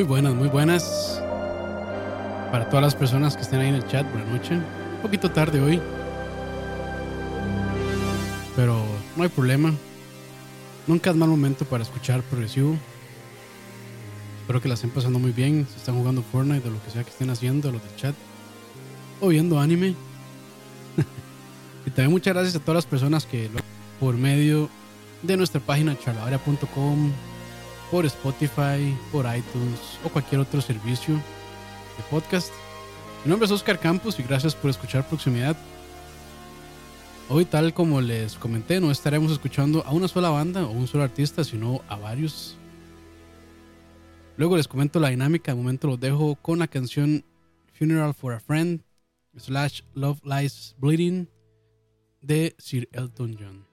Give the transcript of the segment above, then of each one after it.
Muy buenas, muy buenas. Para todas las personas que estén ahí en el chat, buenas noches. Un poquito tarde hoy. Pero no hay problema. Nunca es mal momento para escuchar progresivo. Espero que la estén pasando muy bien. Si están jugando Fortnite o lo que sea que estén haciendo, los del chat. O viendo anime. y también muchas gracias a todas las personas que lo por medio de nuestra página charlavaria.com por Spotify, por iTunes o cualquier otro servicio de podcast. Mi nombre es Oscar Campos y gracias por escuchar Proximidad. Hoy, tal como les comenté, no estaremos escuchando a una sola banda o un solo artista, sino a varios. Luego les comento la dinámica, de momento los dejo con la canción Funeral for a Friend slash Love Lies Bleeding de Sir Elton John.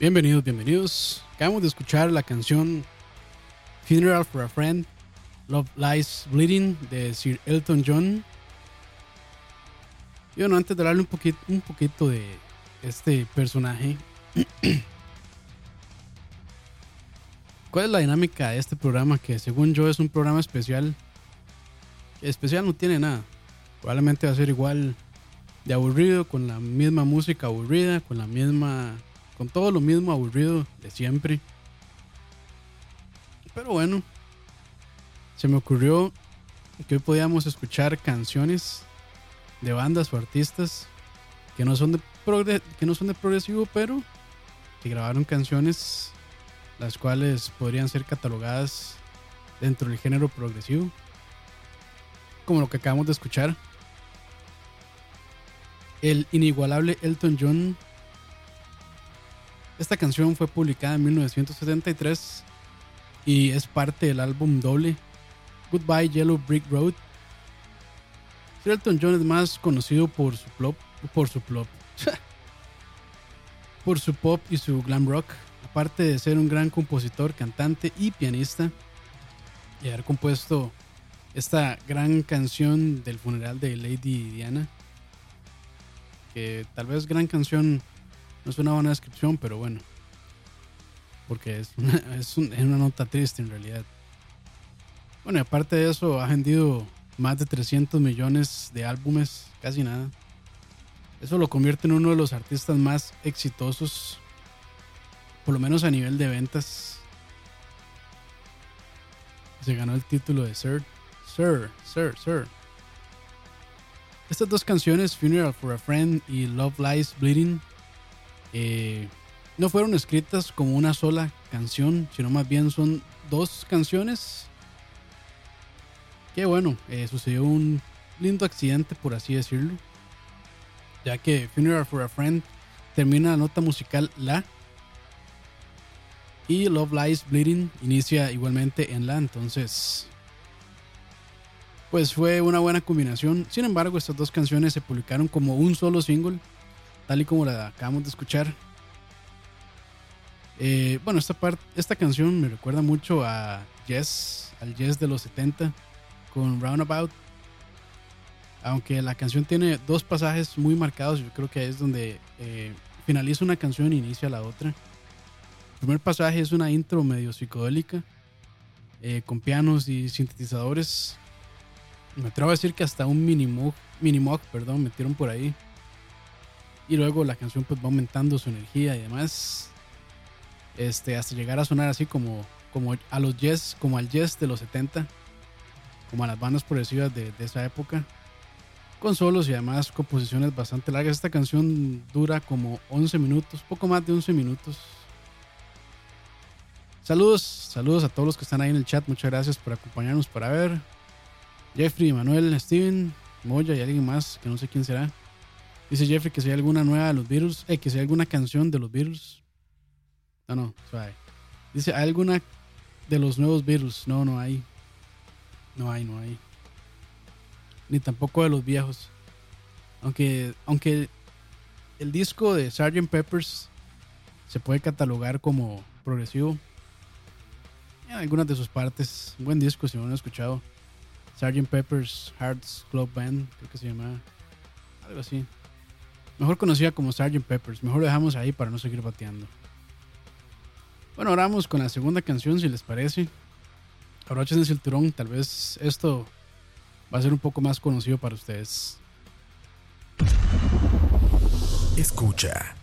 Bienvenidos, bienvenidos. Acabamos de escuchar la canción Funeral for a Friend, Love Lies Bleeding de Sir Elton John. Y bueno, antes de hablarle un poquito, un poquito de este personaje, ¿cuál es la dinámica de este programa? Que según yo es un programa especial. Especial no tiene nada. Probablemente va a ser igual de aburrido, con la misma música aburrida, con la misma con todo lo mismo aburrido de siempre. Pero bueno, se me ocurrió que hoy podíamos escuchar canciones de bandas o artistas que no son de, que no son de progresivo, pero que grabaron canciones las cuales podrían ser catalogadas dentro del género progresivo, como lo que acabamos de escuchar. El inigualable Elton John esta canción fue publicada en 1973 y es parte del álbum doble Goodbye Yellow Brick Road. Elton John es más conocido por su plop, por su plop, por su pop y su glam rock, aparte de ser un gran compositor, cantante y pianista y haber compuesto esta gran canción del funeral de Lady Diana, que tal vez gran canción no es una buena descripción, pero bueno. Porque es una, es, una nota triste en realidad. Bueno, y aparte de eso, ha vendido más de 300 millones de álbumes, casi nada. Eso lo convierte en uno de los artistas más exitosos, por lo menos a nivel de ventas. Se ganó el título de Sir, Sir, Sir, Sir. Estas dos canciones, Funeral for a Friend y Love Lies Bleeding, eh, no fueron escritas como una sola canción, sino más bien son dos canciones. Que bueno, eh, sucedió un lindo accidente, por así decirlo. Ya que Funeral for a Friend termina la nota musical La. Y Love Lies Bleeding inicia igualmente en La. Entonces, pues fue una buena combinación. Sin embargo, estas dos canciones se publicaron como un solo single tal y como la acabamos de escuchar. Eh, bueno, esta, parte, esta canción me recuerda mucho a Yes, al Yes de los 70 con Roundabout. Aunque la canción tiene dos pasajes muy marcados, yo creo que es donde eh, finaliza una canción e inicia la otra. El primer pasaje es una intro medio psicodélica, eh, con pianos y sintetizadores. Me atrevo a decir que hasta un mini mini perdón, metieron por ahí. Y luego la canción pues va aumentando su energía y demás. Este, hasta llegar a sonar así como, como a los jazz, como al jazz de los 70, como a las bandas progresivas de, de esa época. Con solos y además composiciones bastante largas. Esta canción dura como 11 minutos, poco más de 11 minutos. Saludos, saludos a todos los que están ahí en el chat. Muchas gracias por acompañarnos para ver. Jeffrey, Manuel, Steven, Moya y alguien más que no sé quién será. Dice Jeffrey que si hay alguna nueva de los Beatles, eh, que si hay alguna canción de los Beatles. No, no, suave. Dice, ¿hay alguna de los nuevos Beatles? No, no hay. No hay, no hay. Ni tampoco de los viejos. Aunque, aunque el disco de Sgt. Peppers se puede catalogar como progresivo. En algunas de sus partes. Buen disco si no lo han escuchado. Sgt. Peppers Hearts Club Band, creo que se llama. Algo así. Mejor conocida como Sgt. Peppers. Mejor lo dejamos ahí para no seguir bateando. Bueno, ahora vamos con la segunda canción, si les parece. Abrochen el cinturón. Tal vez esto va a ser un poco más conocido para ustedes. Escucha. Escucha.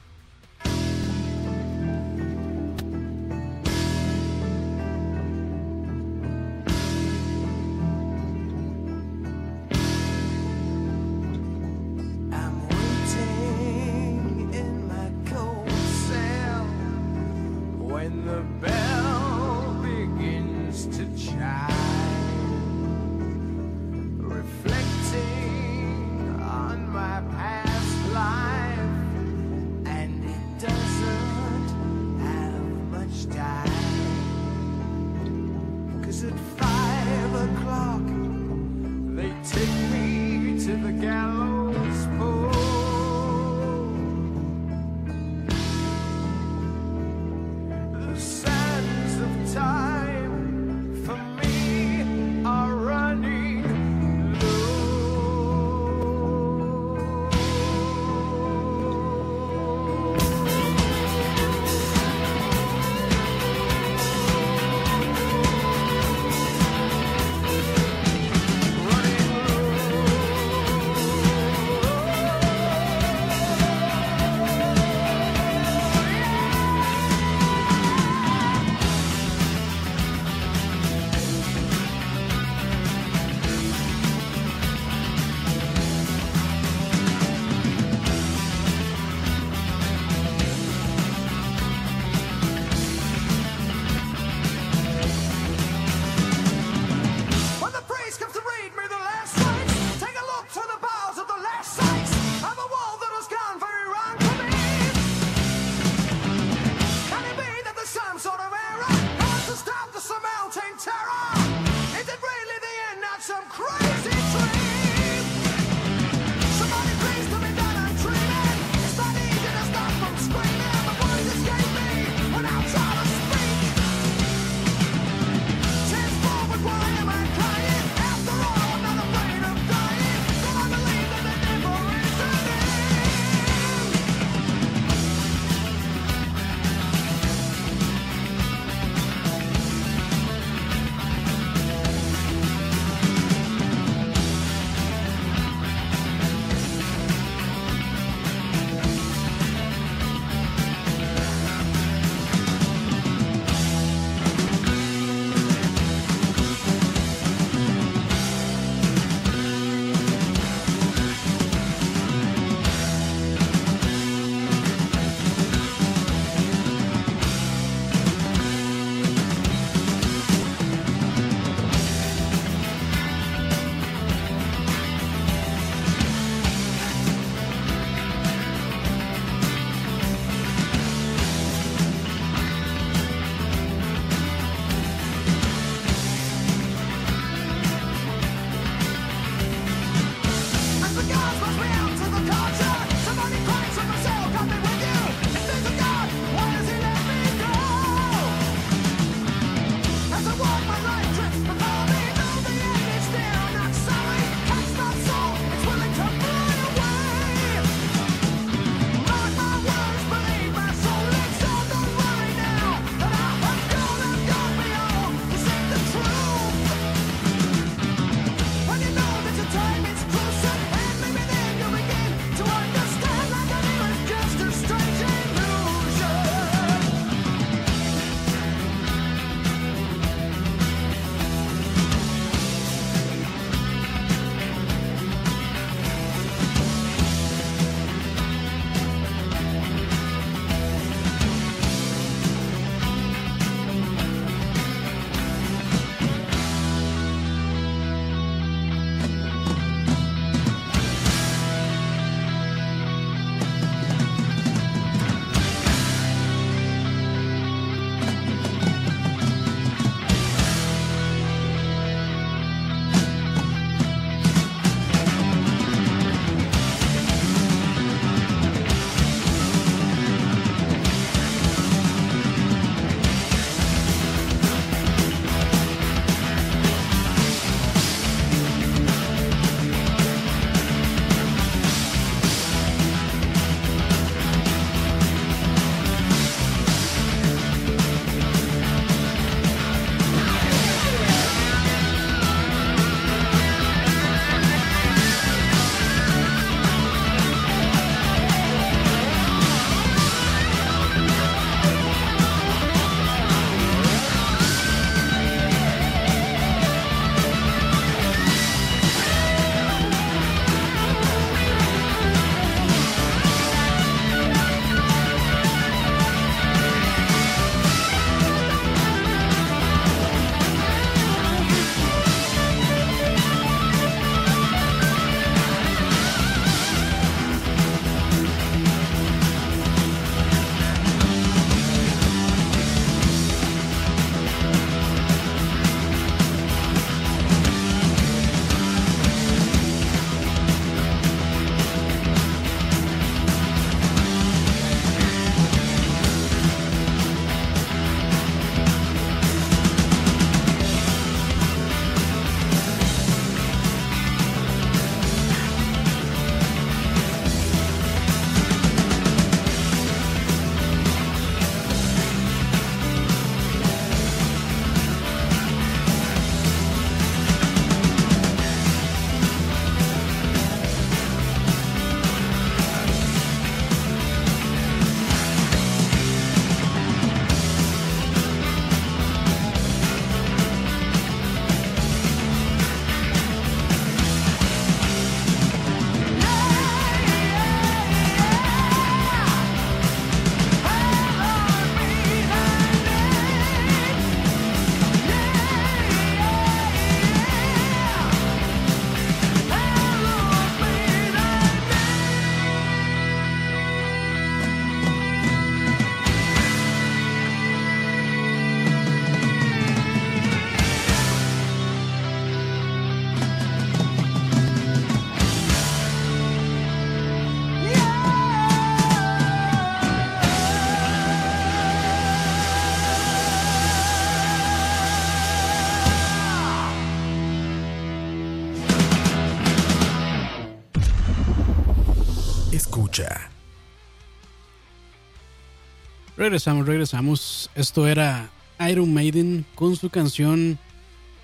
Regresamos, regresamos. Esto era Iron Maiden con su canción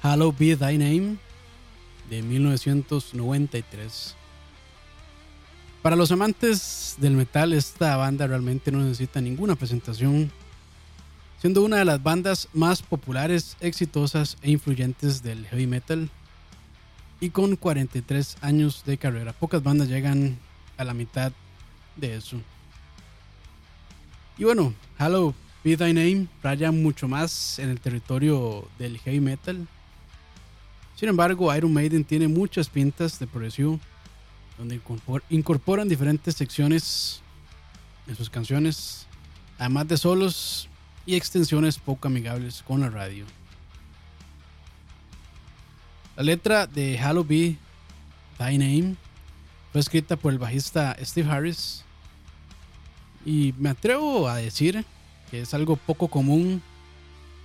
Hallowed Be Thy Name de 1993. Para los amantes del metal, esta banda realmente no necesita ninguna presentación, siendo una de las bandas más populares, exitosas e influyentes del heavy metal. Y con 43 años de carrera, pocas bandas llegan a la mitad de eso. Y bueno, Halo Be Thy Name raya mucho más en el territorio del heavy metal. Sin embargo, Iron Maiden tiene muchas pintas de progresivo, donde incorporan diferentes secciones en sus canciones, además de solos y extensiones poco amigables con la radio. La letra de Halo Be Thy Name fue escrita por el bajista Steve Harris y me atrevo a decir que es algo poco común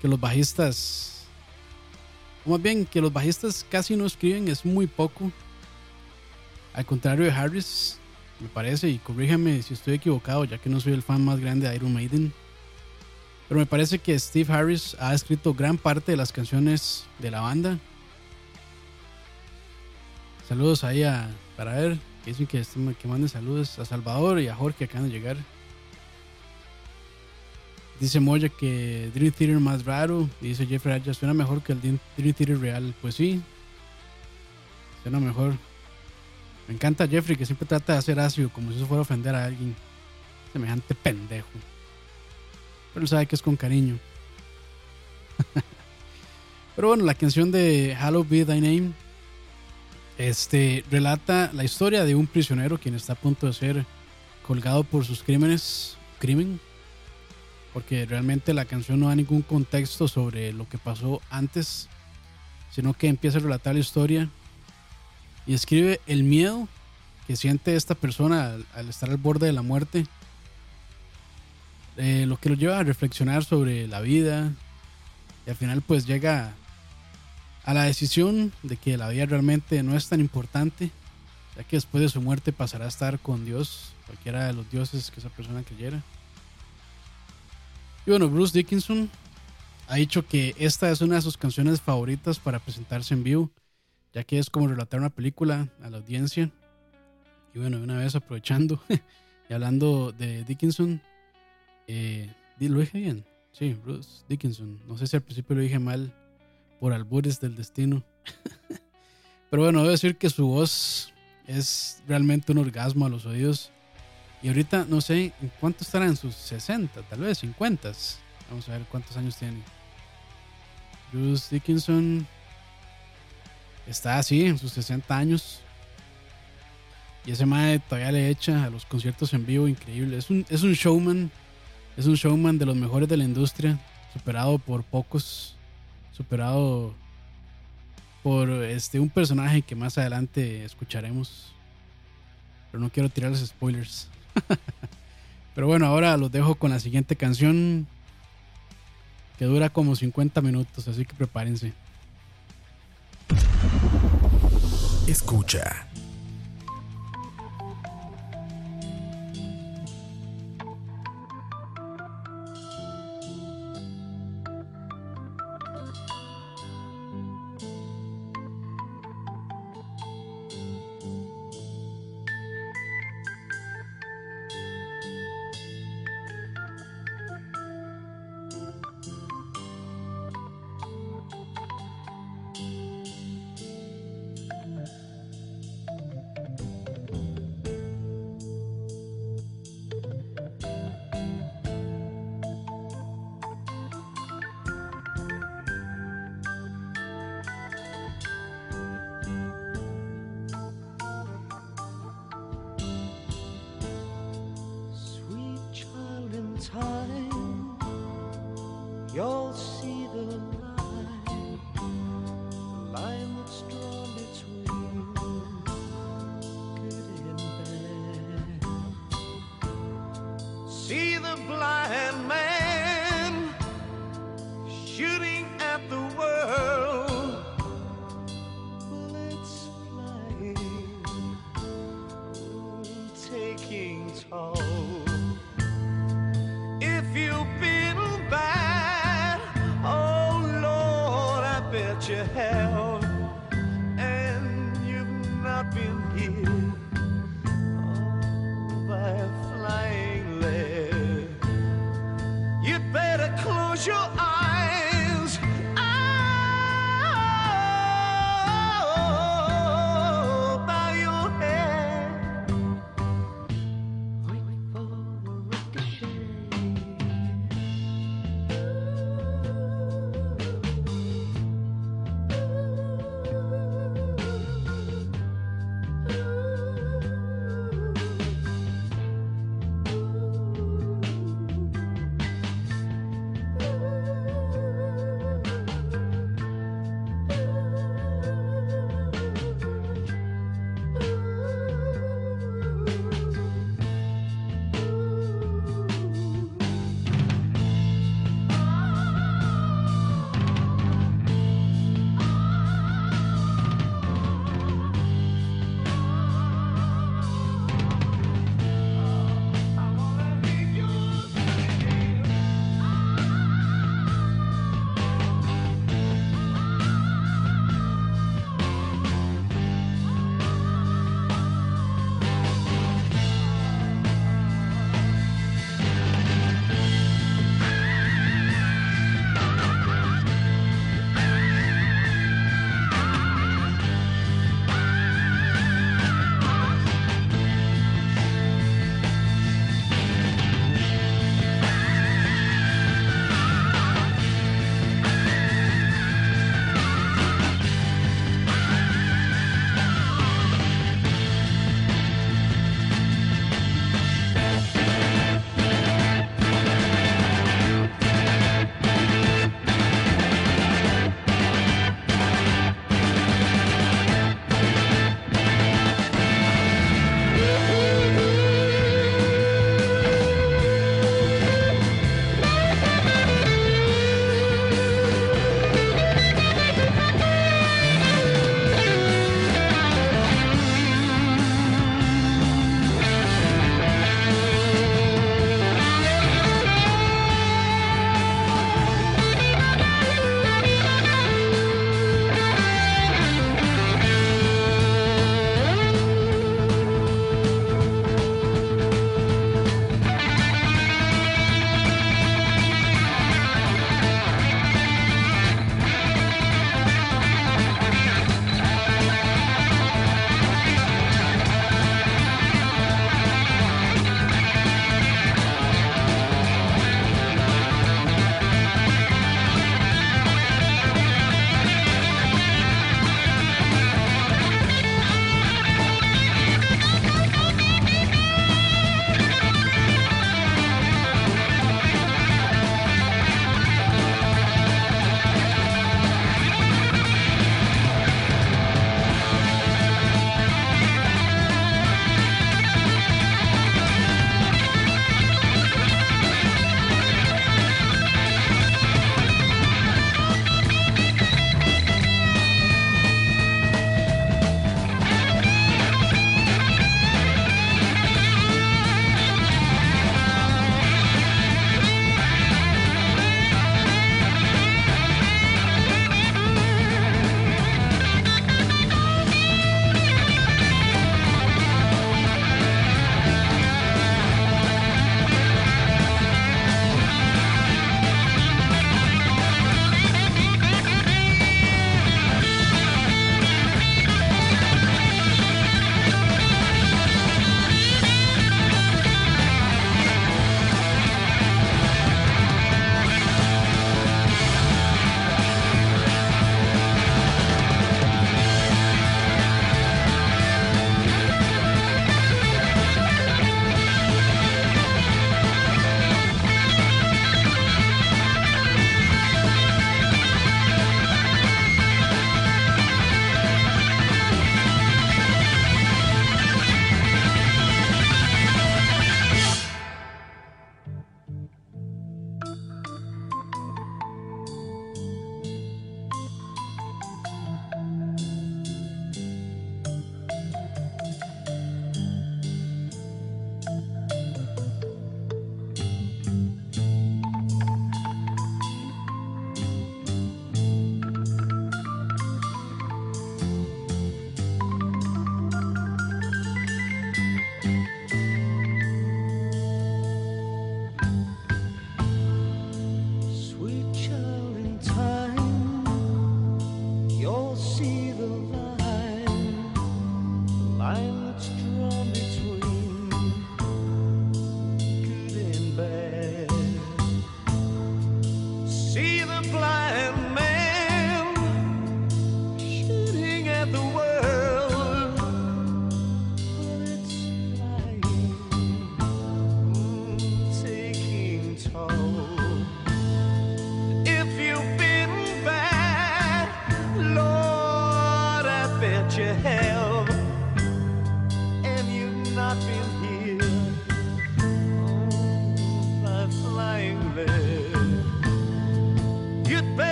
que los bajistas, o más bien que los bajistas casi no escriben, es muy poco. Al contrario de Harris, me parece, y corríjame si estoy equivocado, ya que no soy el fan más grande de Iron Maiden. Pero me parece que Steve Harris ha escrito gran parte de las canciones de la banda. Saludos ahí a, para ver, que dicen que, que manden saludos a Salvador y a Jorge que acaban de llegar. Dice Moya que Dream Theater más raro. dice Jeffrey Arja, suena mejor que el Dream Theater real. Pues sí, suena mejor. Me encanta Jeffrey que siempre trata de hacer ácido como si eso fuera ofender a alguien. Semejante pendejo. Pero sabe que es con cariño. Pero bueno, la canción de Hallowed Be Thy Name este, relata la historia de un prisionero quien está a punto de ser colgado por sus crímenes. Crimen porque realmente la canción no da ningún contexto sobre lo que pasó antes, sino que empieza a relatar la historia y escribe el miedo que siente esta persona al, estar al borde de la muerte, eh, lo que lo lleva a reflexionar sobre la vida y al final pues llega a la decisión de que la vida realmente no es tan importante, ya que después de su muerte pasará a estar con Dios, cualquiera de los dioses que esa persona creyera. Y bueno, Bruce Dickinson ha dicho que esta es una de sus canciones favoritas para presentarse en vivo, ya que es como relatar una película a la audiencia. Y bueno, una vez aprovechando y hablando de Dickinson, eh, ¿lo dije bien? Sí, Bruce Dickinson. No sé si al principio lo dije mal por albures del destino. Pero bueno, debo decir que su voz es realmente un orgasmo a los oídos. Y ahorita no sé en cuánto estará en sus 60, tal vez 50. Vamos a ver cuántos años tiene. Bruce Dickinson está así, en sus 60 años. Y ese madre todavía le echa a los conciertos en vivo increíble. Es un, es un showman. Es un showman de los mejores de la industria. Superado por pocos. Superado por este un personaje que más adelante escucharemos. Pero no quiero tirarles spoilers. Pero bueno, ahora los dejo con la siguiente canción que dura como 50 minutos, así que prepárense. Escucha.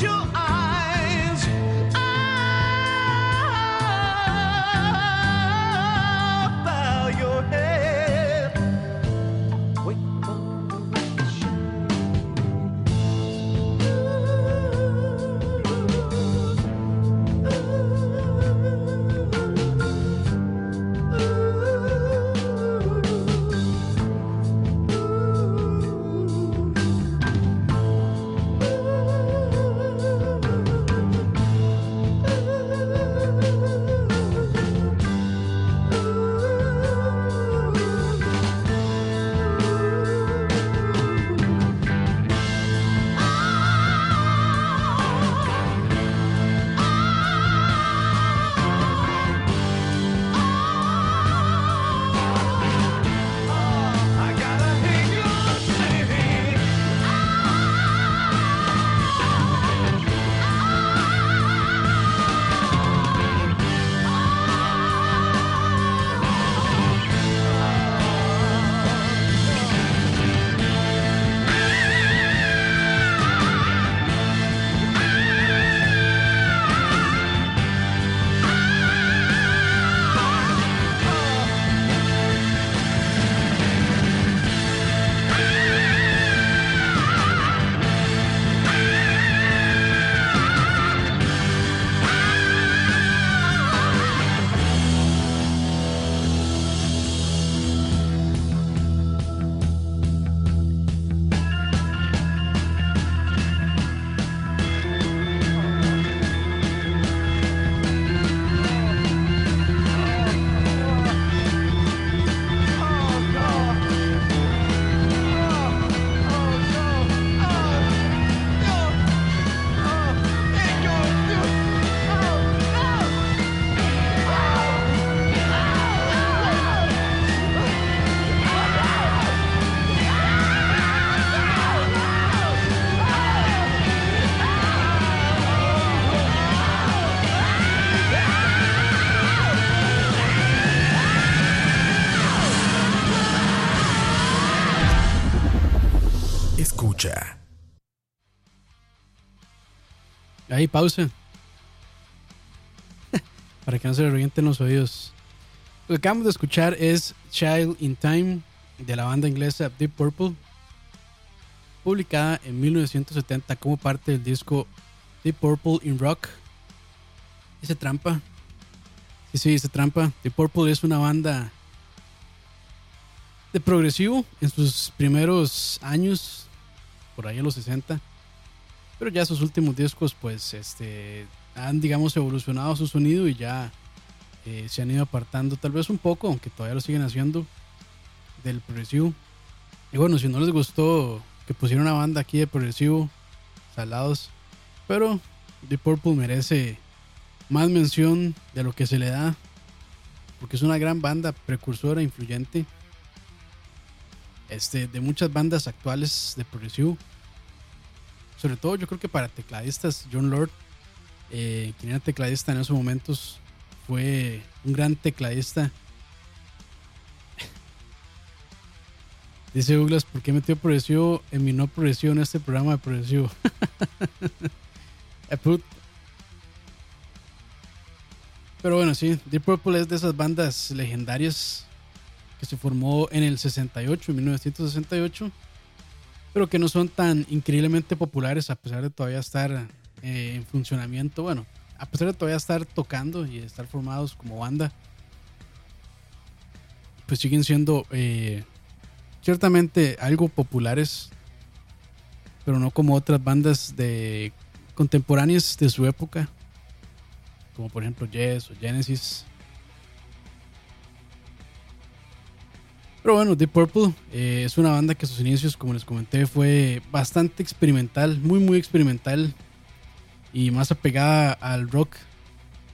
就 Ahí, pausa. Para que no se le revienten los oídos. Lo que acabamos de escuchar es Child in Time de la banda inglesa Deep Purple, publicada en 1970 como parte del disco Deep Purple in Rock. Dice trampa. Sí, sí, dice trampa. Deep Purple es una banda de progresivo en sus primeros años, por ahí en los 60. Pero ya sus últimos discos, pues, este, han, digamos, evolucionado su sonido y ya eh, se han ido apartando, tal vez un poco, aunque todavía lo siguen haciendo, del progresivo. Y bueno, si no les gustó que pusiera una banda aquí de progresivo, salados, pero Deep Purple merece más mención de lo que se le da, porque es una gran banda precursora, influyente, este, de muchas bandas actuales de progresivo sobre todo yo creo que para tecladistas, John Lord, eh, quien era tecladista en esos momentos, fue un gran tecladista. Dice Douglas, ¿por qué metió progresivo en mi no progresivo en este programa de progresivo? Eh, Pero bueno, sí, Deep Purple es de esas bandas legendarias que se formó en el 68, en 1968 pero que no son tan increíblemente populares a pesar de todavía estar eh, en funcionamiento. Bueno, a pesar de todavía estar tocando y estar formados como banda, pues siguen siendo eh, ciertamente algo populares, pero no como otras bandas de contemporáneas de su época, como por ejemplo Yes o Genesis. Pero bueno, Deep Purple eh, es una banda que sus inicios, como les comenté, fue bastante experimental, muy muy experimental y más apegada al rock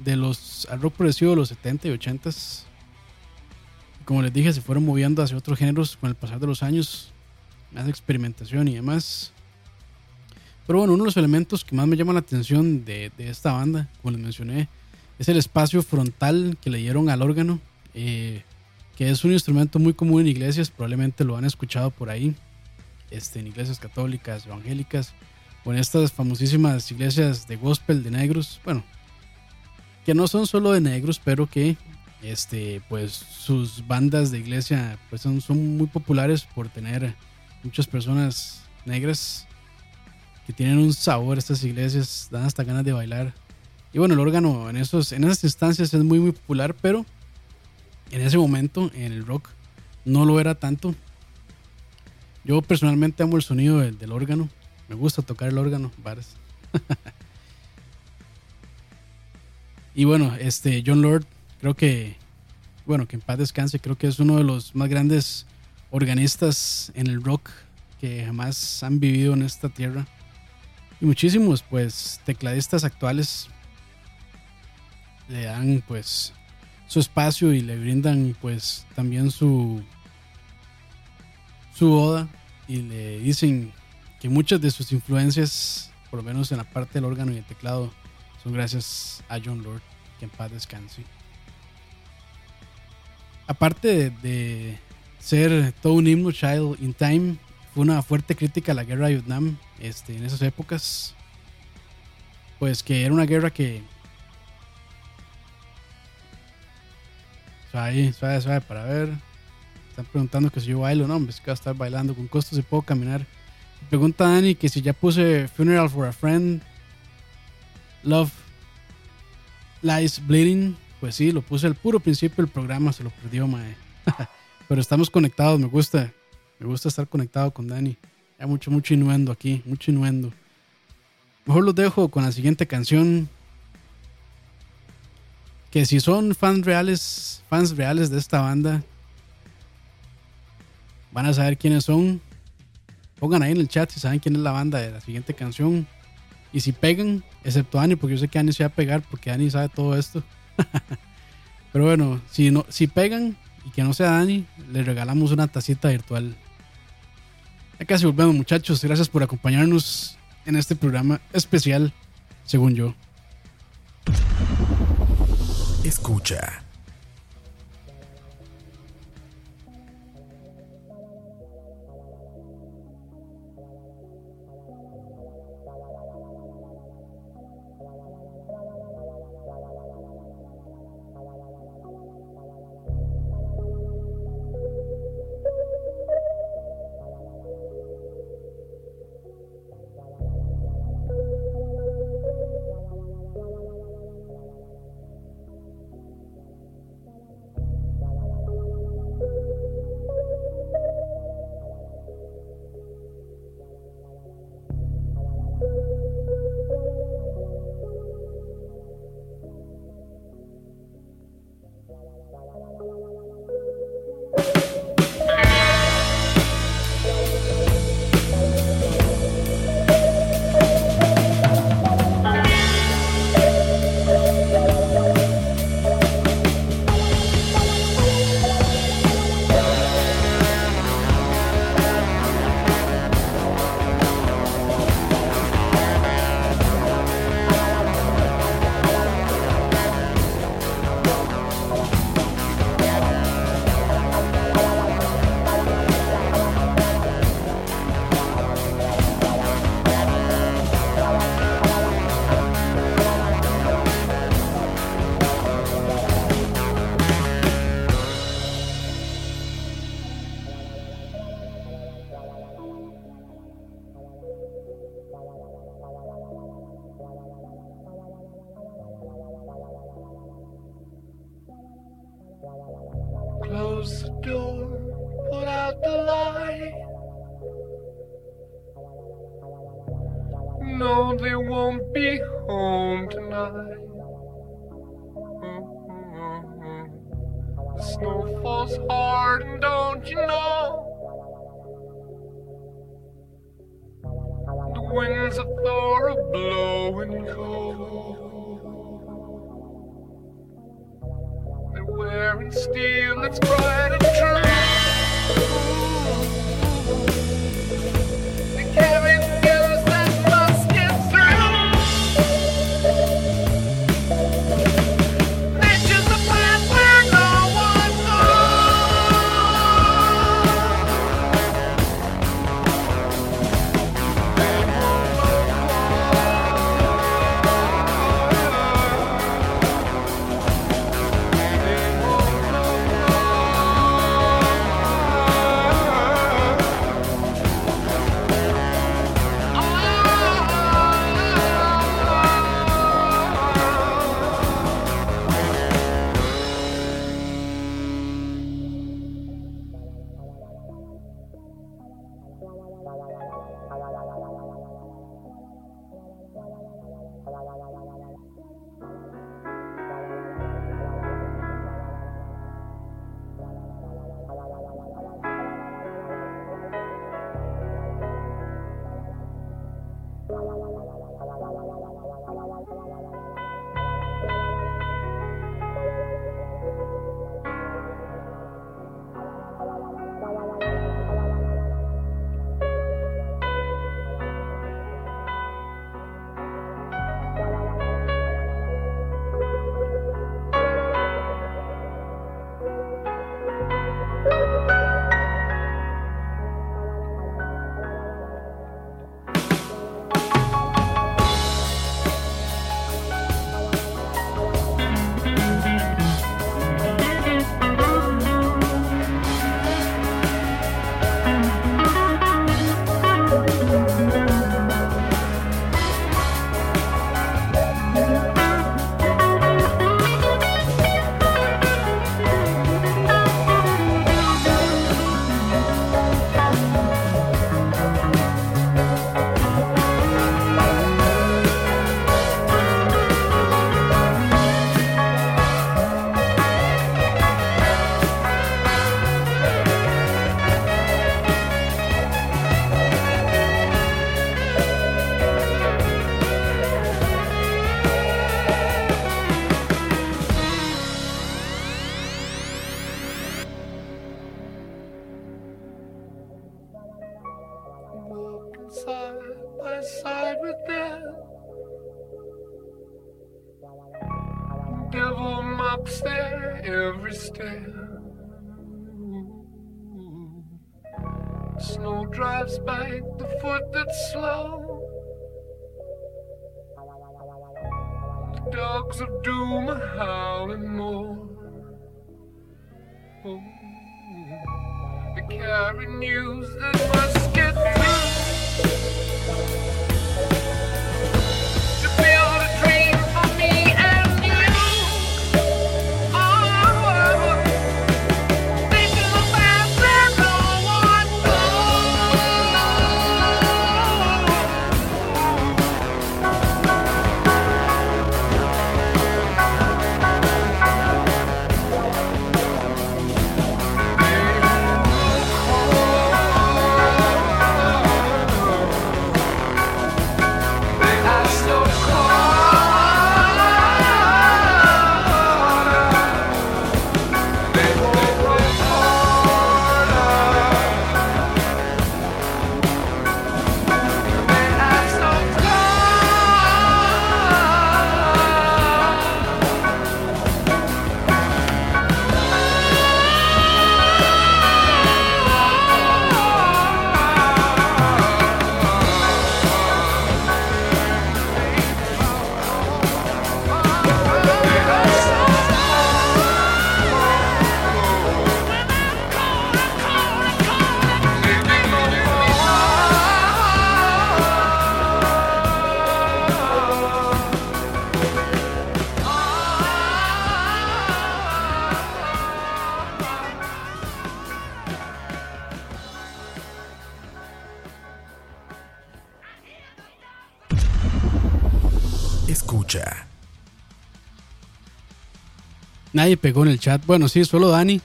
de los al rock progresivo de los 70 y 80 Como les dije, se fueron moviendo hacia otros géneros con el pasar de los años, más experimentación y demás. Pero bueno, uno de los elementos que más me llama la atención de, de esta banda, como les mencioné, es el espacio frontal que le dieron al órgano. eh, que es un instrumento muy común en iglesias, probablemente lo han escuchado por ahí, este, en iglesias católicas, evangélicas, con estas famosísimas iglesias de gospel de negros, bueno, que no son solo de negros, pero que este pues sus bandas de iglesia pues son, son muy populares por tener muchas personas negras que tienen un sabor estas iglesias, dan hasta ganas de bailar. Y bueno, el órgano en esos en esas instancias es muy muy popular, pero en ese momento en el rock no lo era tanto. Yo personalmente amo el sonido del, órgano. Me gusta tocar el órgano, varas. y bueno, este John Lord, creo que, bueno, que en paz descanse, creo que es uno de los más grandes organistas en el rock que jamás han vivido en esta tierra. Y muchísimos, pues, tecladistas actuales le dan, pues, su espacio y le brindan, pues, también su, su oda y le dicen que muchas de sus influencias, por lo menos en la parte del órgano y el teclado, son gracias a John Lord, que en paz descanse. Aparte de, ser todo un himno Child in Time, fue una fuerte crítica a la guerra de Vietnam este, en esas épocas. Pues que era una guerra que. Suave, suave, suave, para ver. Están preguntando que si yo bailo, no, hombre, es que voy a estar bailando con costos y puedo caminar. Pregunta Dani que si ya puse Funeral for a Friend, Love Lies Bleeding. Pues sí, lo puse al puro principio del programa, se lo perdió, mae. Pero estamos conectados, me gusta. Me gusta estar conectado con Dani. Hay mucho, mucho innuendo aquí, mucho innuendo. Mejor los dejo con la siguiente canción. Que si son fans reales, fans reales de esta banda, van a saber quiénes son. Pongan ahí en el chat si saben quién es la banda de la siguiente canción. Y si pegan, excepto Dani, porque yo sé que Dani se va a pegar porque Dani sabe todo esto. Pero bueno, si, no, si pegan y que no sea Dani, le regalamos una tacita virtual. Ya casi volvemos muchachos, gracias por acompañarnos en este programa especial, según yo. Escucha. Falls hard, don't you know? The winds of Thor are blowing cold. They're wearing steel that's bright drives back the foot that's slow. The dogs of doom are howling more. Oh, they carry news that must Nadie pegó en el chat. Bueno, sí, solo Dani.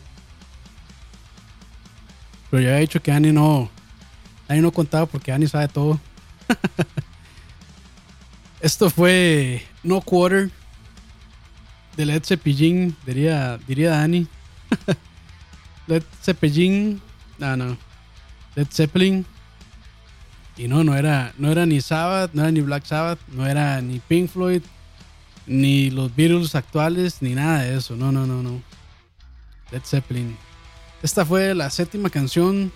Pero yo había dicho que Dani no. Dani no contaba porque Dani sabe todo. Esto fue No Quarter de Led Zeppelin, diría, diría Dani. Led Zeppelin. No, no. Led Zeppelin. Y no, no era, no era ni Sabbath, no era ni Black Sabbath, no era ni Pink Floyd, ni los Beatles actuales, ni nada de eso. No, no, no, no. Led Zeppelin. Esta fue la séptima canción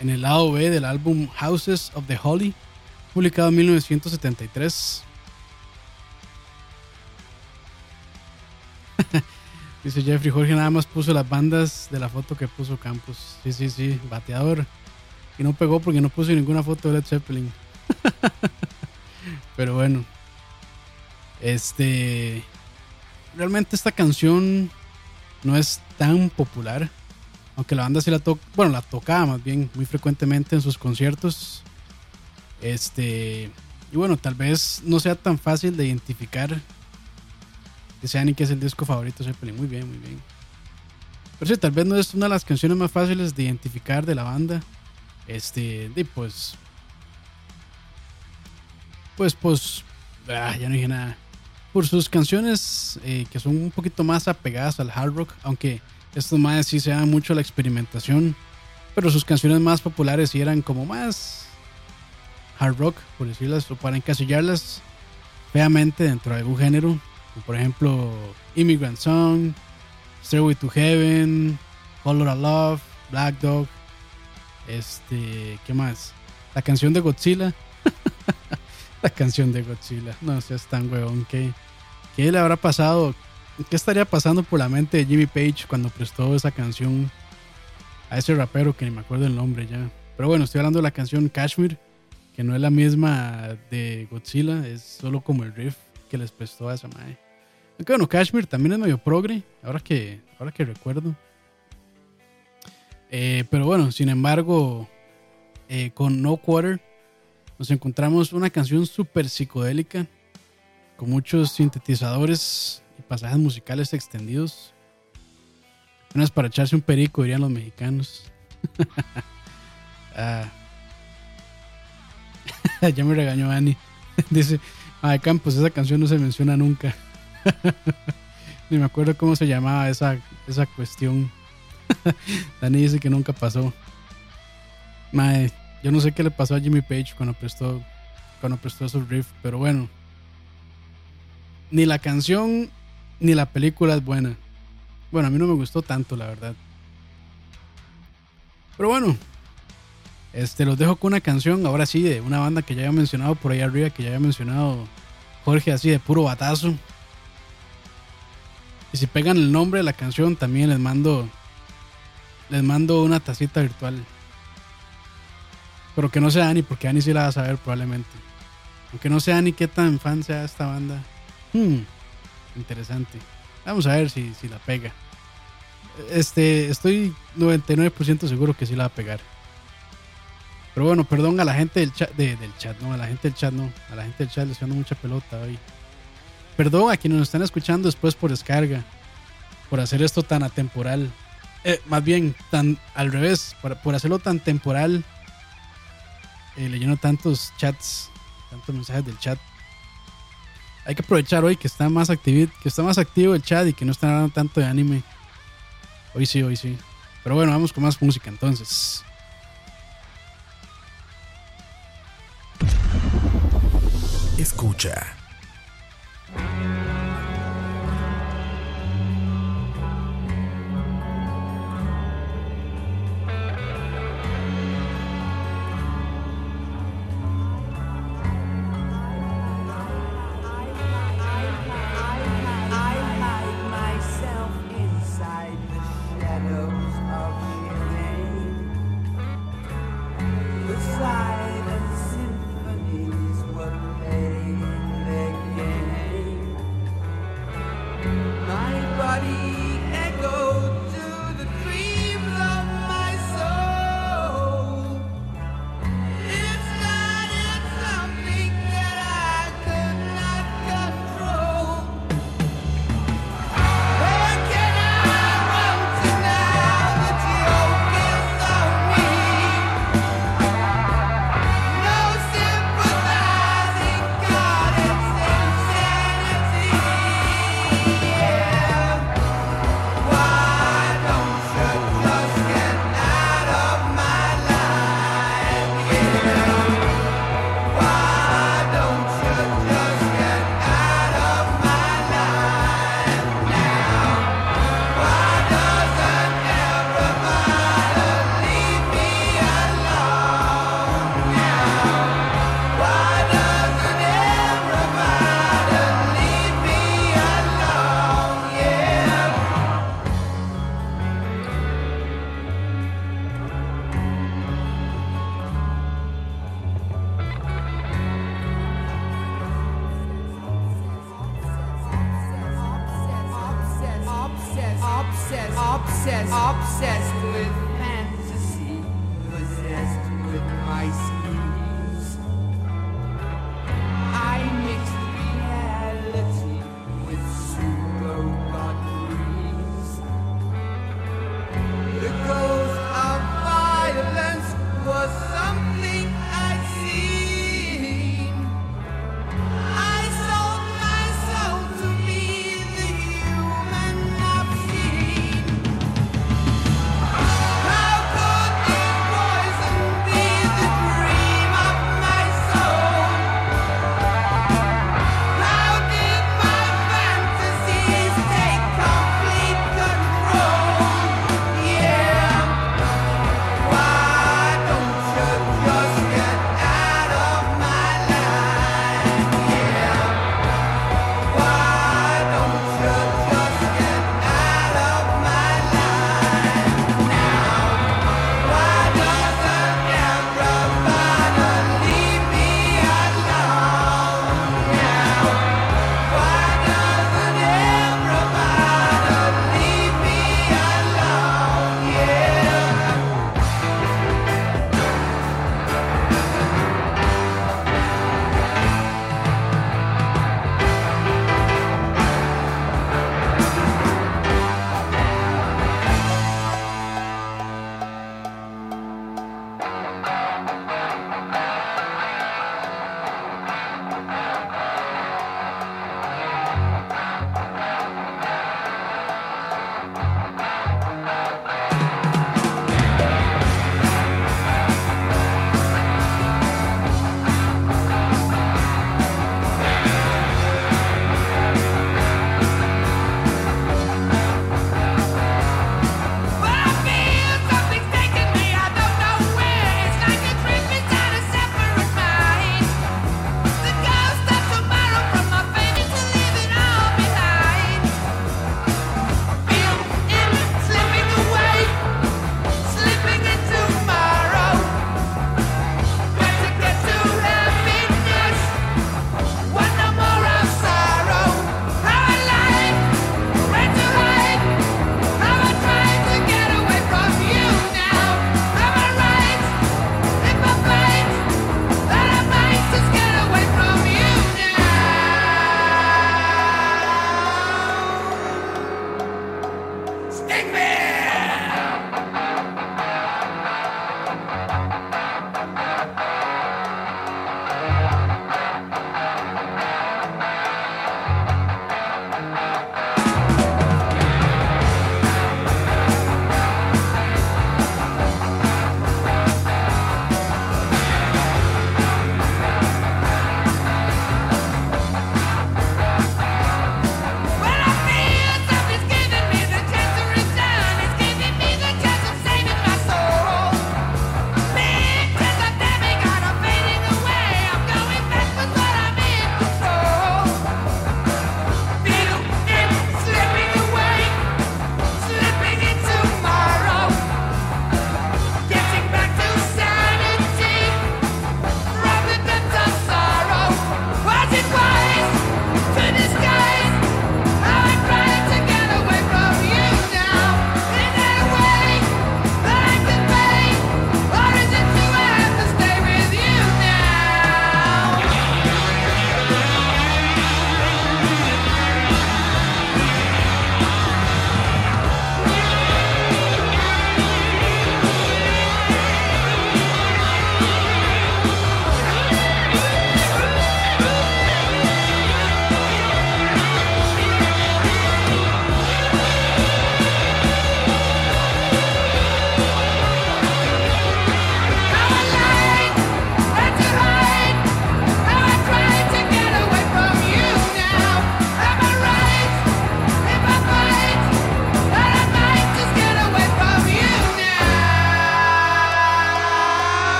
en el lado B del álbum Houses of the Holy, publicado en 1973. Dice Jeffrey Jorge nada más puso las bandas de la foto que puso Campos. Sí, sí, sí, bateador. Y no pegó porque no puso ninguna foto de Led Zeppelin. Pero bueno. Este. Realmente esta canción no es tan popular. Aunque la banda sí la toca. Bueno, la tocaba más bien muy frecuentemente en sus conciertos. Este. Y bueno, tal vez no sea tan fácil de identificar. Que sea ni que es el disco favorito de Zeppelin. Muy bien, muy bien. Pero sí, tal vez no es una de las canciones más fáciles de identificar de la banda. Este, y pues. Pues, pues. ah, ya no dije nada. Por sus canciones eh, que son un poquito más apegadas al hard rock, aunque estos más sí se dan mucho la experimentación. Pero sus canciones más populares sí eran como más hard rock, por decirlas, o para encasillarlas feamente dentro de algún género. Como por ejemplo, Immigrant Song, Stairway to Heaven, Color of Love, Black Dog. Este, ¿qué más? La canción de Godzilla. la canción de Godzilla. No seas tan huevón. ¿Qué, ¿Qué le habrá pasado? ¿Qué estaría pasando por la mente de Jimmy Page cuando prestó esa canción a ese rapero que ni me acuerdo el nombre ya? Pero bueno, estoy hablando de la canción Kashmir, que no es la misma de Godzilla, es solo como el riff que les prestó a esa madre. Aunque bueno, Kashmir también es medio progre, ahora que, ahora que recuerdo. Eh, pero bueno, sin embargo, eh, con No Quarter nos encontramos una canción súper psicodélica, con muchos sintetizadores y pasajes musicales extendidos. Unas para echarse un perico, dirían los mexicanos. Ah. ya me regañó Ani. Dice, Ay, Campos, esa canción no se menciona nunca. Ni me acuerdo cómo se llamaba esa, esa cuestión. Dani dice que nunca pasó. Mae, yo no sé qué le pasó a Jimmy Page cuando prestó, cuando prestó su riff, pero bueno. Ni la canción ni la película es buena. Bueno, a mí no me gustó tanto, la verdad. Pero bueno, este, los dejo con una canción, ahora sí, de una banda que ya había mencionado por ahí arriba, que ya había mencionado Jorge, así de puro batazo. Y si pegan el nombre de la canción, también les mando, les mando una tacita virtual. Pero que no sea Ani, porque Ani sí la va a saber probablemente. Aunque no sea Ani qué tan fan sea esta banda. Hmm, interesante. Vamos a ver si, si la pega. Este, estoy 99% seguro que sí la va a pegar. Pero bueno, perdón a la gente del chat, de- del chat, no, a la gente del chat, no, a la gente del chat les dando mucha pelota hoy. Perdón a quienes nos están escuchando después por descarga, por hacer esto tan atemporal. Eh, más bien, tan al revés, por, por hacerlo tan temporal, eh, leyendo tantos chats, tantos mensajes del chat. Hay que aprovechar hoy que está más activi- que está más activo el chat y que no están hablando tanto de anime. Hoy sí, hoy sí. Pero bueno, vamos con más música entonces. Escucha.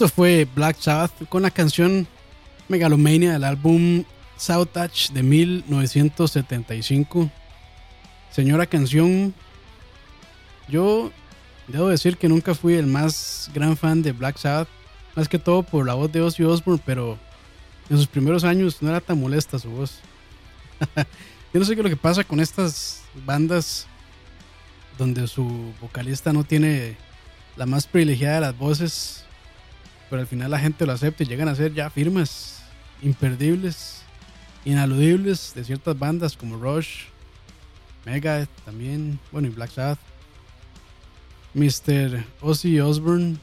Esto fue Black Sabbath con la canción Megalomania del álbum South Touch de 1975. Señora canción, yo debo decir que nunca fui el más gran fan de Black Sabbath, más que todo por la voz de Ozzy Osbourne, pero en sus primeros años no era tan molesta su voz. yo no sé qué es lo que pasa con estas bandas donde su vocalista no tiene la más privilegiada de las voces, pero al final la gente lo acepta y llegan a ser ya firmas, imperdibles, inaludibles de ciertas bandas como Rush, Megadeth también, bueno, y Black Sabbath. Mr. Ozzy Osbourne,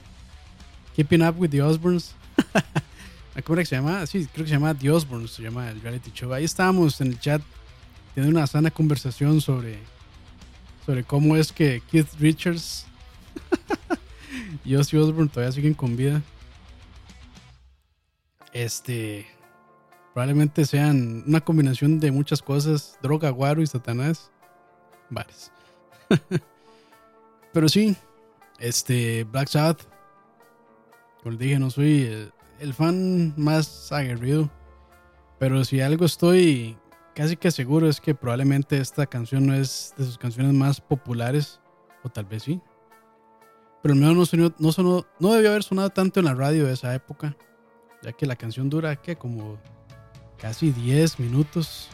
Keeping Up with the Osbournes. ¿Cómo era que se llama? Sí, creo que se llama The Osbournes, se llama el reality show. Ahí estábamos en el chat teniendo una sana conversación sobre sobre cómo es que Keith Richards y Ozzy Osbourne todavía siguen con vida. Este probablemente sean una combinación de muchas cosas, droga, guaro y satanás. Varios. Pero sí, este Black Sabbath, como les dije, no soy el, fan más aguerrido, pero si algo estoy casi que seguro es que probablemente esta canción no es de sus canciones más populares, o tal vez sí. Pero al menos no, sonó, no, sonó, no debió haber sonado tanto en la radio de esa época, ya que la canción dura que como casi 10 minutos.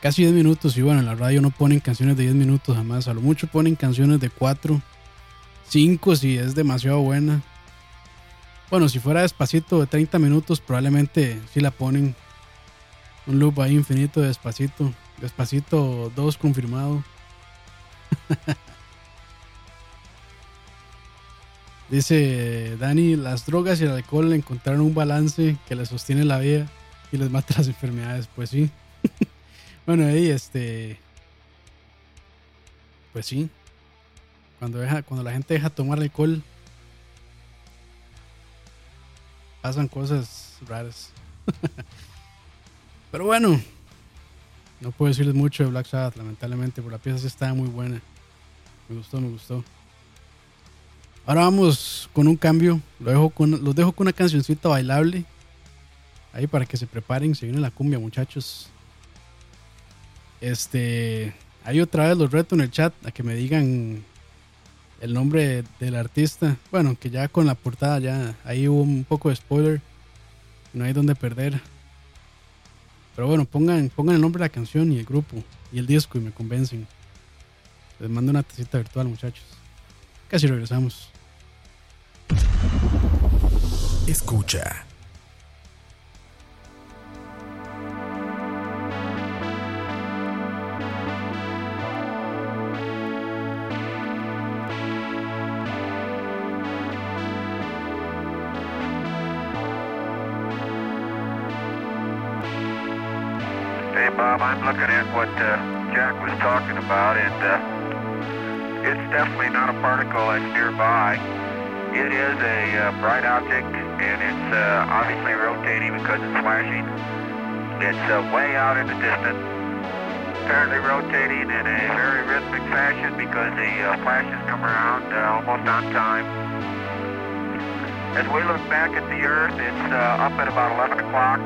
Casi 10 minutos, y bueno, en la radio no ponen canciones de 10 minutos jamás, a lo mucho ponen canciones de 4, 5 si es demasiado buena. Bueno, si fuera despacito de 30 minutos, probablemente sí la ponen un loop ahí infinito, despacito. Despacito 2 confirmado. Dice Dani, las drogas y el alcohol encontraron un balance que les sostiene la vida y les mata las enfermedades. Pues sí. bueno, ahí este... Pues sí. Cuando, deja, cuando la gente deja tomar alcohol, pasan cosas raras. Pero bueno, no puedo decirles mucho de Black Sabbath, lamentablemente, pero la pieza sí estaba muy buena. Me gustó, me gustó. Ahora vamos con un cambio. Lo dejo con, los dejo con una cancioncita bailable. Ahí para que se preparen. Se viene la cumbia, muchachos. Este. Ahí otra vez los reto en el chat a que me digan el nombre del artista. Bueno, que ya con la portada ya ahí hubo un poco de spoiler. No hay donde perder. Pero bueno, pongan, pongan el nombre de la canción y el grupo y el disco y me convencen. Les mando una tacita virtual, muchachos. Casi regresamos. Escucha. Hey, Bob, I'm looking at what uh, Jack was talking about, and uh, it's definitely not a particle that's nearby. It is a uh, bright object, and it's uh, obviously rotating because it's flashing. It's uh, way out in the distance, apparently rotating in a very rhythmic fashion because the uh, flashes come around uh, almost on time. As we look back at the Earth, it's uh, up at about 11 o'clock,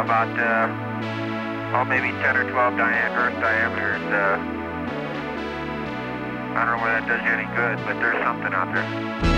about uh, oh, maybe 10 or 12 dia- Earth diameters. I don't know whether that does you any good, but there's something out there.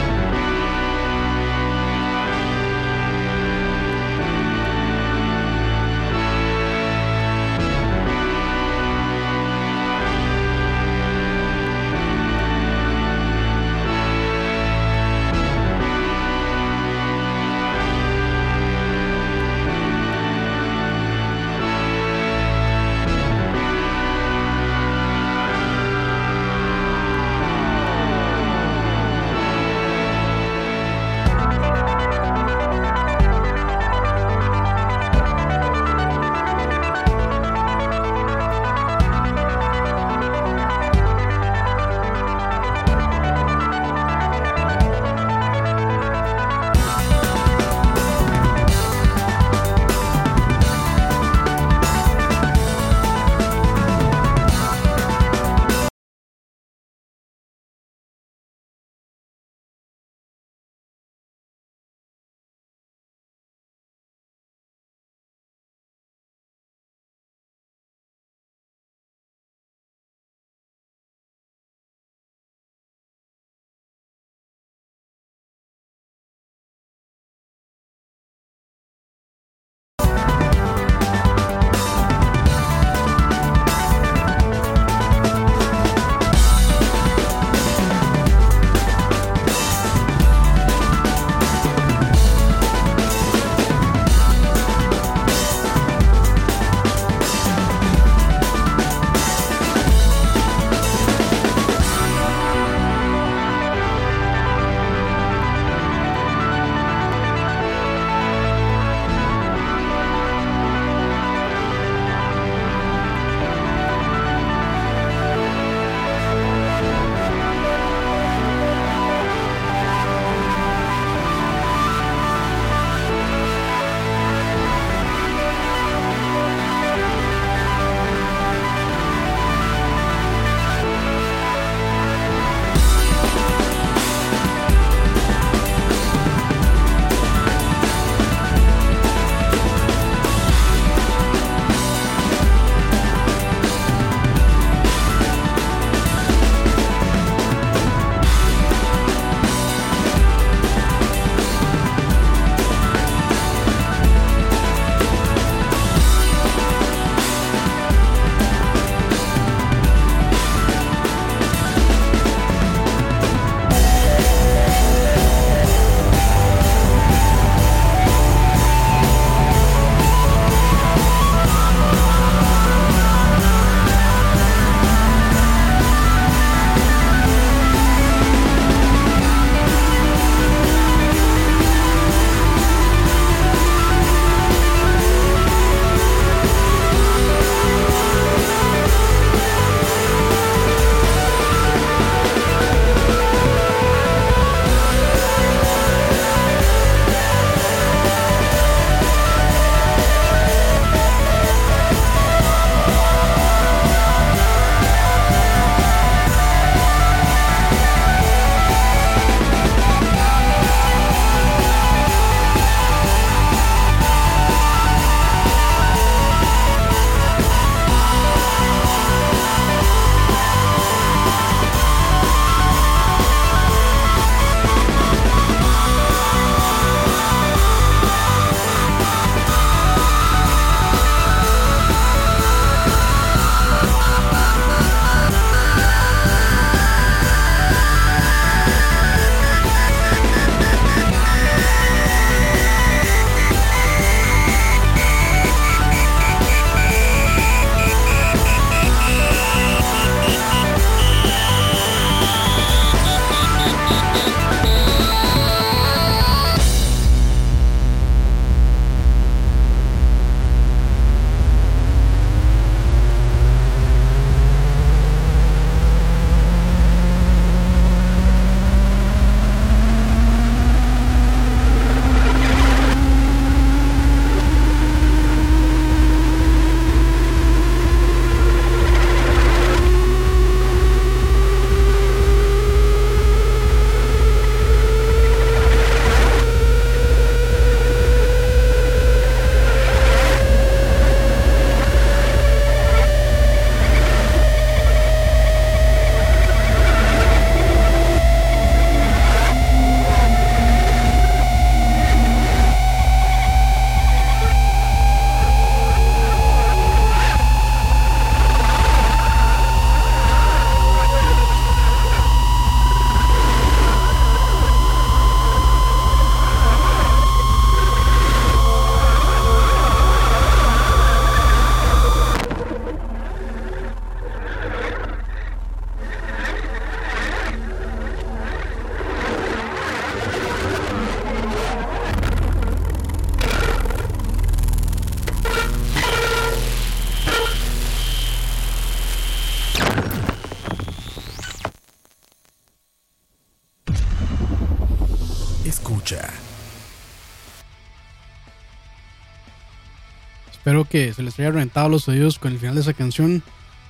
Que se les haya reventado los oídos con el final de esa canción.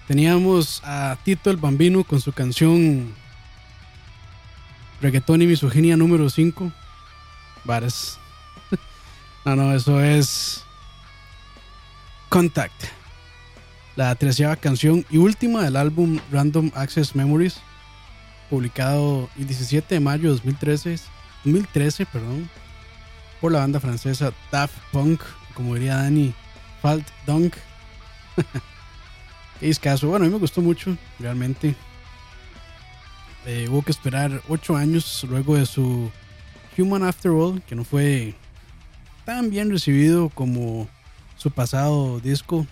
Teníamos a Tito el Bambino con su canción Reggaetón y Misoginia número 5. Varas. No, no, eso es Contact. La treceava canción y última del álbum Random Access Memories, publicado el 17 de mayo de 2013, 2013 perdón, por la banda francesa Daft Punk, como diría Dani, Falt Dunk. Qué caso. Bueno, a mí me gustó mucho, realmente. Eh, hubo que esperar 8 años luego de su Human After All, que no fue tan bien recibido como su pasado disco.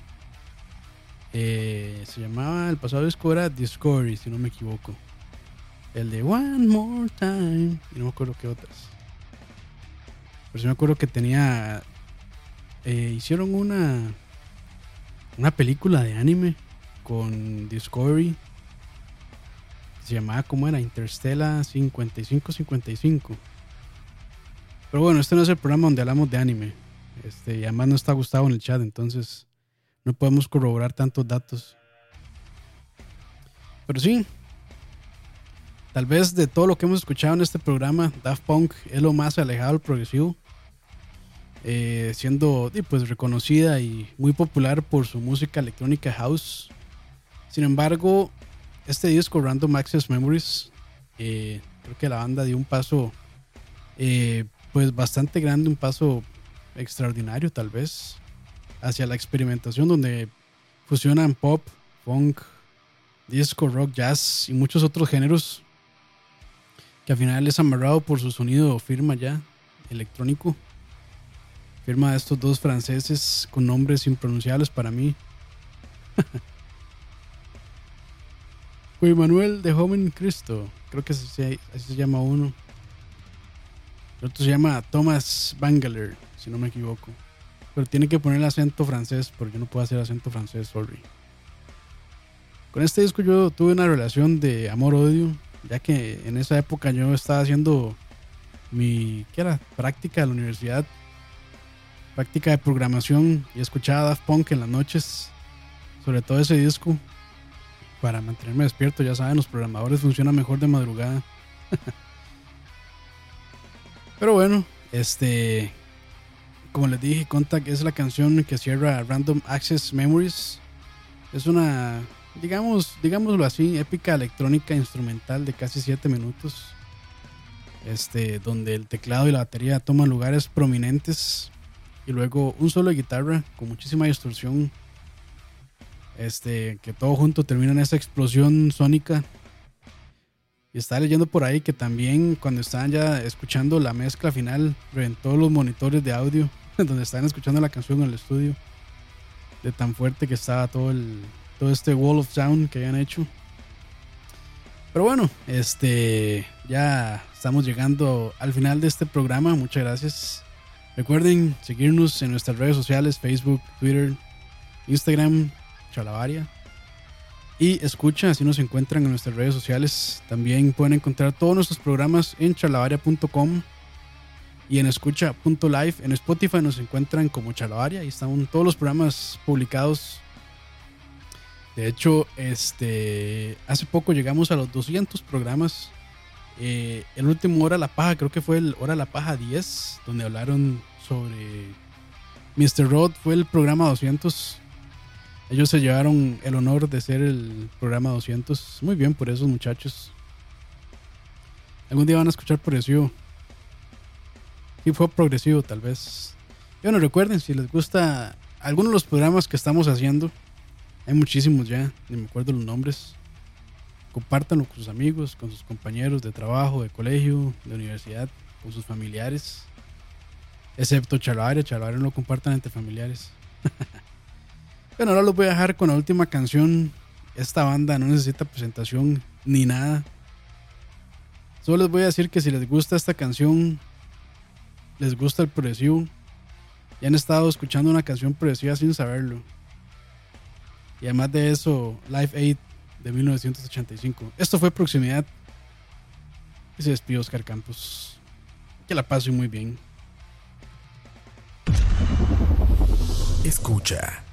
Eh, se llamaba, el pasado disco era Discovery, si no me equivoco. El de One More Time. Y no me acuerdo qué otras. Pero sí me acuerdo que tenía. Eh, hicieron una. Una película de anime con Discovery. Se llamaba, ¿cómo era? Interstellar 5555. Pero bueno, este no es el programa donde hablamos de anime. Este, y además no está Gustavo en el chat, entonces no podemos corroborar tantos datos. Pero sí, tal vez de todo lo que hemos escuchado en este programa, Daft Punk es lo más alejado del progresivo. Eh, siendo pues, reconocida y muy popular por su música electrónica house. Sin embargo, este disco Random Access Memories, eh, creo que la banda dio un paso eh, pues bastante grande, un paso extraordinario tal vez, hacia la experimentación donde fusionan pop, funk, disco, rock, jazz y muchos otros géneros que al final es amarrado por su sonido firma ya, electrónico. Firma de estos dos franceses con nombres impronunciables para mí. Juan Manuel de Joven Cristo, creo que así, así se llama uno. El otro se llama Thomas Bangaler, si no me equivoco. Pero tiene que poner el acento francés, porque yo no puedo hacer acento francés, sorry. Con este disco yo tuve una relación de amor-odio, ya que en esa época yo estaba haciendo mi, ¿qué era? Práctica de la universidad, práctica de programación y escuchaba Daft Punk en las noches, sobre todo ese disco, para mantenerme despierto. Ya saben, los programadores funcionan mejor de madrugada. Pero bueno, este, como les dije, Contact es la canción que cierra Random Access Memories. Es una, digamos, digámoslo así, épica electrónica instrumental de casi 7 minutos. Este, donde el teclado y la batería toman lugares prominentes. Y luego un solo de guitarra con muchísima distorsión. Este, que todo junto termina en esa explosión sónica y estaba leyendo por ahí que también cuando estaban ya escuchando la mezcla final, reventó los monitores de audio donde estaban escuchando la canción en el estudio. De tan fuerte que estaba todo el todo este wall of sound que habían hecho. Pero bueno, este ya estamos llegando al final de este programa. Muchas gracias. Recuerden seguirnos en nuestras redes sociales, Facebook, Twitter, Instagram, Chalabaria y escucha, así nos encuentran en nuestras redes sociales. También pueden encontrar todos nuestros programas en charlavaria.com y en escucha.live. En Spotify nos encuentran como Charlavaria y están todos los programas publicados. De hecho, este hace poco llegamos a los 200 programas. Eh, el último Hora La Paja, creo que fue el Hora La Paja 10, donde hablaron sobre Mr. Rod. Fue el programa 200 ellos se llevaron el honor de ser el programa 200. Muy bien por esos muchachos. Algún día van a escuchar progresivo. Hip hop progresivo, tal vez. Bueno, recuerden, si les gusta algunos de los programas que estamos haciendo, hay muchísimos ya, ni me acuerdo los nombres. Compártanlo con sus amigos, con sus compañeros de trabajo, de colegio, de universidad, con sus familiares. Excepto Chalabaria, Chalabaria no lo compartan entre familiares. Bueno, ahora los voy a dejar con la última canción. Esta banda no necesita presentación ni nada. Solo les voy a decir que si les gusta esta canción, les gusta el progresivo, y han estado escuchando una canción progresiva sin saberlo. Y además de eso, Live Aid de 1985. Esto fue Proximidad. Y se Oscar Campos. Que la pasen muy bien. Escucha.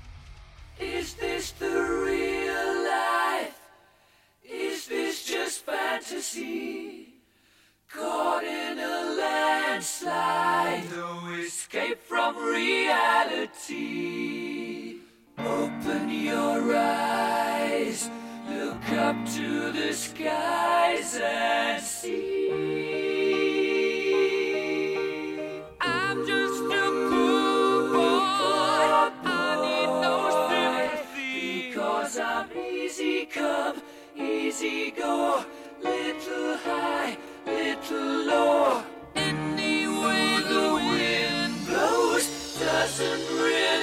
Is this the real life? Is this just fantasy? Caught in a landslide, no escape from reality. Open your eyes. Look up to the skies and see. I'm just a poor boy. I need no sympathy. Because I'm easy come, easy go. Little high, little low. Anyway, the wind blows doesn't really.